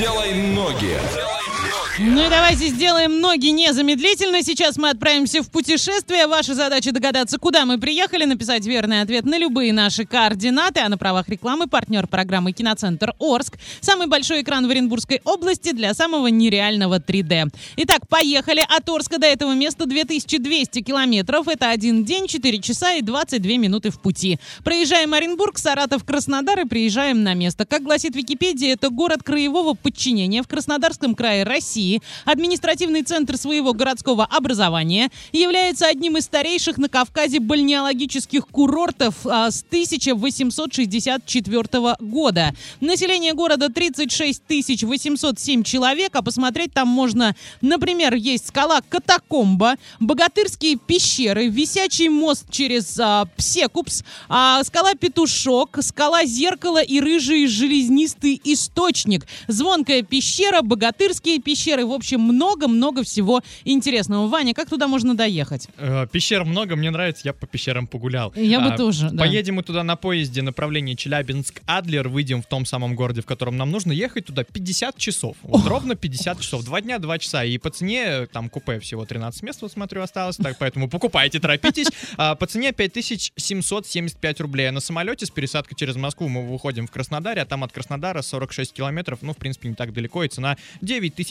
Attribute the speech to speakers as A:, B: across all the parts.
A: делай ноги.
B: Ну и давайте сделаем ноги незамедлительно. Сейчас мы отправимся в путешествие. Ваша задача догадаться, куда мы приехали, написать верный ответ на любые наши координаты. А на правах рекламы партнер программы «Киноцентр Орск». Самый большой экран в Оренбургской области для самого нереального 3D. Итак, поехали. От Орска до этого места 2200 километров. Это один день, 4 часа и 22 минуты в пути. Проезжаем Оренбург, Саратов, Краснодар и приезжаем на место. Как гласит Википедия, это город краевого подчинения в Краснодарском крае России России, административный центр своего городского образования, является одним из старейших на Кавказе бальнеологических курортов а, с 1864 года. Население города 36 807 человек, а посмотреть там можно, например, есть скала Катакомба, богатырские пещеры, висячий мост через а, Псекупс, а, скала Петушок, скала Зеркало и рыжий железнистый источник, звонкая пещера, богатырские пещеры, пещеры. В общем, много-много всего интересного. Ваня, как туда можно доехать?
C: Э, пещер много, мне нравится, я по пещерам погулял.
B: Я бы
C: А,
B: тоже, да.
C: Поедем мы туда на поезде направление Челябинск-Адлер, выйдем в том самом городе, в котором нам нужно ехать туда 50 часов. Вот ровно 50 часов. Два дня, два часа. И по цене, там купе всего 13 мест, вот смотрю, осталось, так, поэтому покупайте, торопитесь. А, по цене 5775 рублей. А на самолете с пересадкой через Москву мы выходим в Краснодаре, а там от Краснодара 46 километров, ну, в принципе, не так далеко, и цена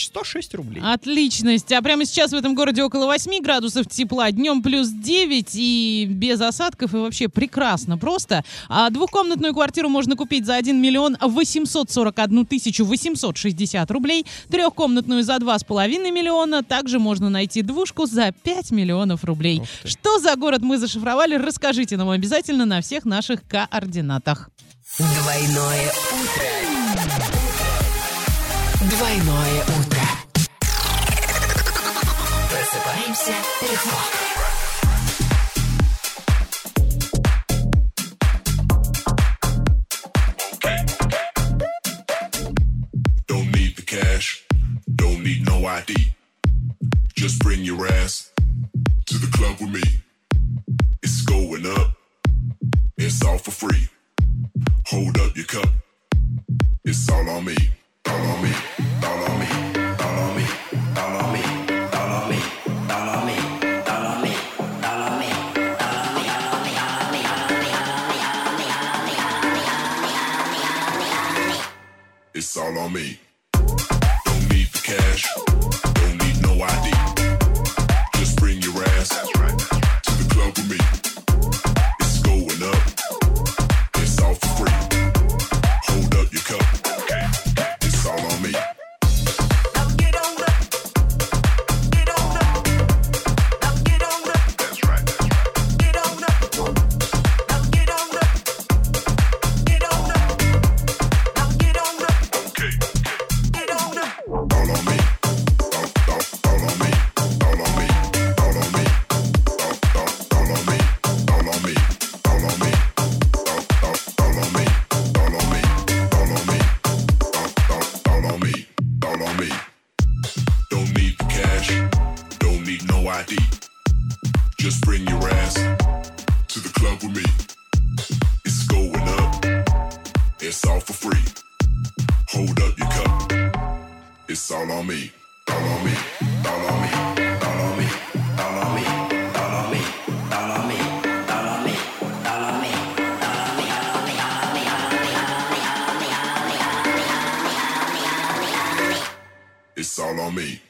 C: 9106 рублей.
B: Отличность. А прямо сейчас в этом городе около 8 градусов тепла, днем плюс 9 и без осадков, и вообще прекрасно просто. А двухкомнатную квартиру можно купить за 1 миллион 841 тысячу 860 рублей, трехкомнатную за 2,5 миллиона, также можно найти двушку за 5 миллионов рублей. Что за город мы зашифровали, расскажите нам обязательно на всех наших координатах.
D: Двойное утро. Двойное утро. Просыпаемся легко.
E: Don't need the cash, don't need no ID. Just bring your ass to the club with me. It's going up, it's all for free. Hold up your cup, it's all on me, It's all on me. Don't need the cash, don't need no ID. all on me, all on me, all on me, all on me, all on me, all on me, all on me, all on me, all on me, all on me, all on me, all on me, all on me, all on me, all on me, all on me, all on me, all on me. It's all on me.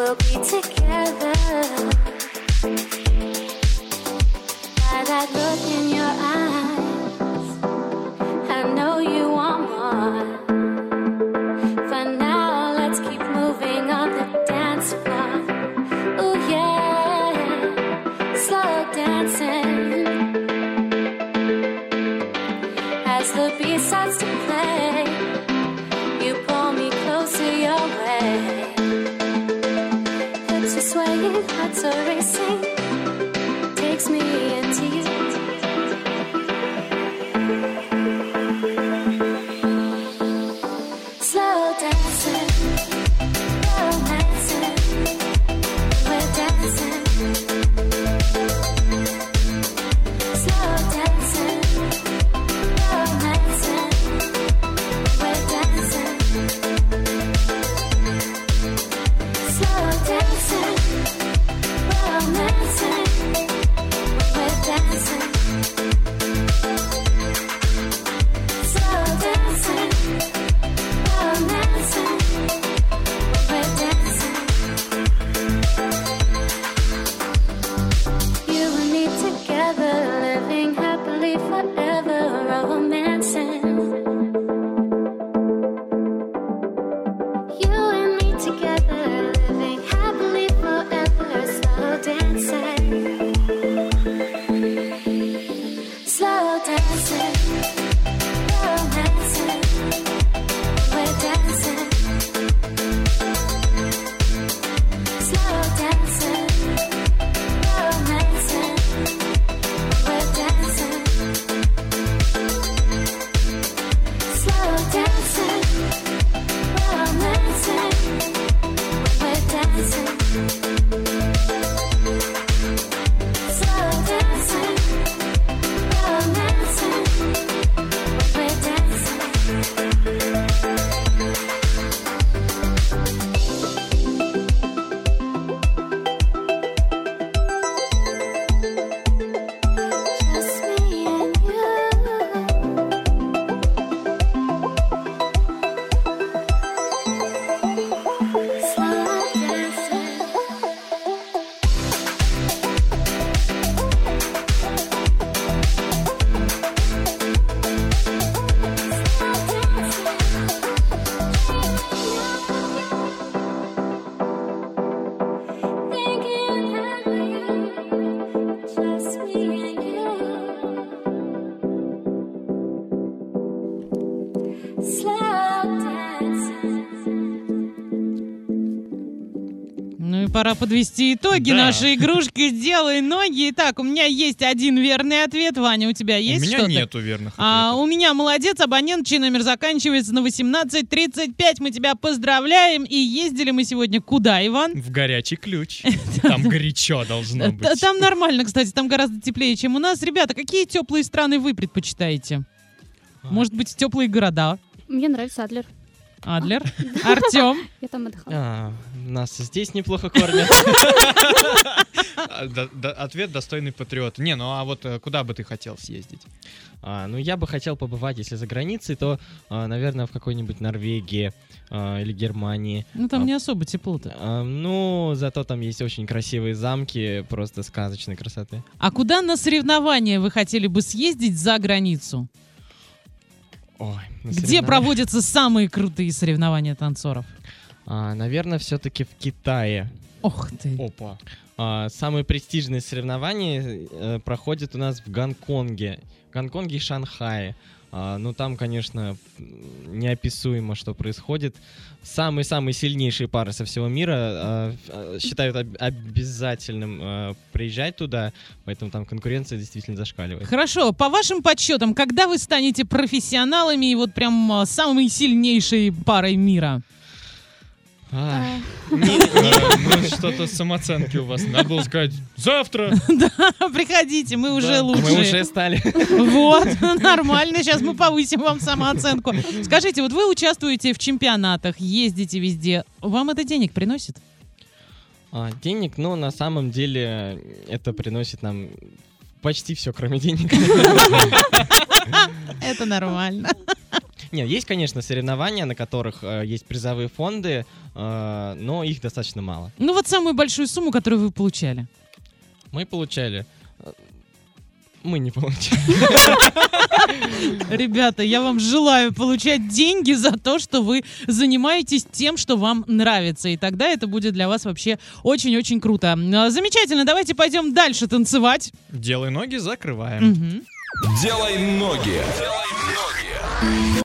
E: we'll be together. By that look in your eyes, I know you want more. For now, let's keep moving on
D: the dance floor. Oh, yeah,
A: slow dancing. As the beat starts to play. Hearts are racing, takes me into you.
B: Пора подвести итоги
C: Да.
B: нашей игрушки «Сделай ноги». Итак, у меня есть один верный ответ. Ваня, у тебя есть
C: У меня
B: что-то?
C: нету верных
B: А,
C: ответов.
B: у меня молодец, абонент, чей номер заканчивается на 1835. Мы тебя поздравляем. И ездили мы сегодня куда, Иван?
C: В горячий ключ. Там горячо должно
B: Т-
C: быть.
B: Там нормально, кстати, там гораздо теплее, чем у нас. Ребята, какие теплые страны вы предпочитаете? Может быть, теплые города?
F: Мне нравится Адлер.
B: Адлер? Артем?
F: Я там отдыхала.
G: А, нас здесь неплохо кормят.
C: Ответ достойный патриот. Не, ну а вот э, куда бы ты хотел съездить?
G: А, ну, я бы хотел побывать, если за границей, то, а, наверное, в какой-нибудь Норвегии или Германии.
B: Ну, там не особо тепло-то.
G: Ну, зато там есть очень красивые замки, просто сказочной красоты.
B: А куда на соревнования вы хотели бы съездить за границу?
G: Ой,
B: Где проводятся самые крутые соревнования танцоров?
G: А, наверное, все-таки в Китае.
B: Ох ты.
C: Опа.
G: А, самые престижные соревнования э, проходят у нас в Гонконге. В Гонконге и Шанхае. А, ну, там, конечно, неописуемо, что происходит. Самые-самые сильнейшие пары со всего мира а, а, считают об- обязательным приезжать туда, поэтому там конкуренция действительно зашкаливает.
B: Хорошо, по вашим подсчетам, когда вы станете профессионалами и вот прям самой сильнейшей парой мира?
C: Ну, что-то самооценки у вас. Надо было сказать «завтра».
B: Приходите, мы уже
C: Да,
B: лучшие.
G: мы уже стали.
B: Вот, нормально, сейчас мы повысим вам самооценку. Скажите, вот вы участвуете в чемпионатах, ездите везде, вам это денег приносит?
G: А, денег, но на самом деле это приносит нам почти все, кроме денег.
B: Это нормально.
G: Нет, есть, конечно, соревнования, на которых э, есть призовые фонды, э, но их достаточно мало.
B: Ну вот самую большую сумму, которую вы получали.
G: Мы получали э, Мы не получаем.
B: Ребята, я вам желаю получать деньги за то, что вы занимаетесь тем, что вам нравится. И тогда это будет для вас вообще очень-очень круто. А, Замечательно, давайте пойдем дальше танцевать.
C: Делай ноги, закрываем.
B: Мгм.
E: Делай ноги.